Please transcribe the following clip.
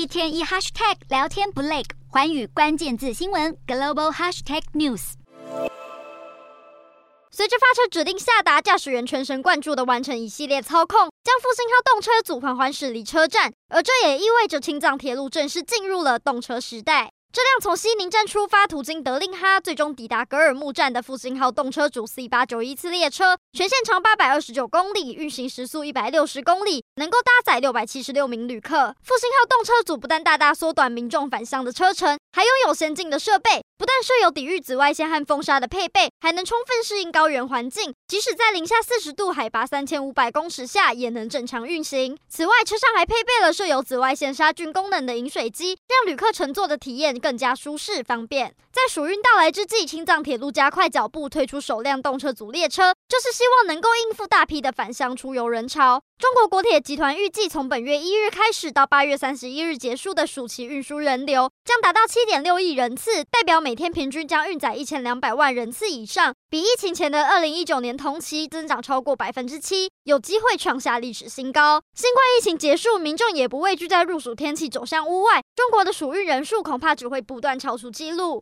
一天一 hashtag 聊天不累，环宇关键字新闻 global hashtag news。随着发车指令下达，驾驶员全神贯注的完成一系列操控，将复兴号动车组缓缓驶离车站，而这也意味着青藏铁路正式进入了动车时代。这辆从西宁站出发，途经德令哈，最终抵达格尔木站的复兴号动车组 C 八九一次列车，全线长八百二十九公里，运行时速一百六十公里，能够搭载六百七十六名旅客。复兴号动车组不但大大缩短民众返乡的车程，还拥有先进的设备，不但设有抵御紫外线和风沙的配备，还能充分适应高原环境，即使在零下四十度、海拔三千五百公尺下，也能正常运行。此外，车上还配备了设有紫外线杀菌功能的饮水机，让旅客乘坐的体验更加舒适方便。在暑运到来之际，青藏铁路加快脚步推出首辆动车组列车，就是希望能够应付大批的返乡出游人潮。中国国铁集团预计，从本月一日开始到八月三十一日结束的暑期运输人流将达到七点六亿人次，代表每每天平均将运载一千两百万人次以上，比疫情前的二零一九年同期增长超过百分之七，有机会创下历史新高。新冠疫情结束，民众也不畏惧在入暑天气走向屋外，中国的暑运人数恐怕只会不断超出纪录。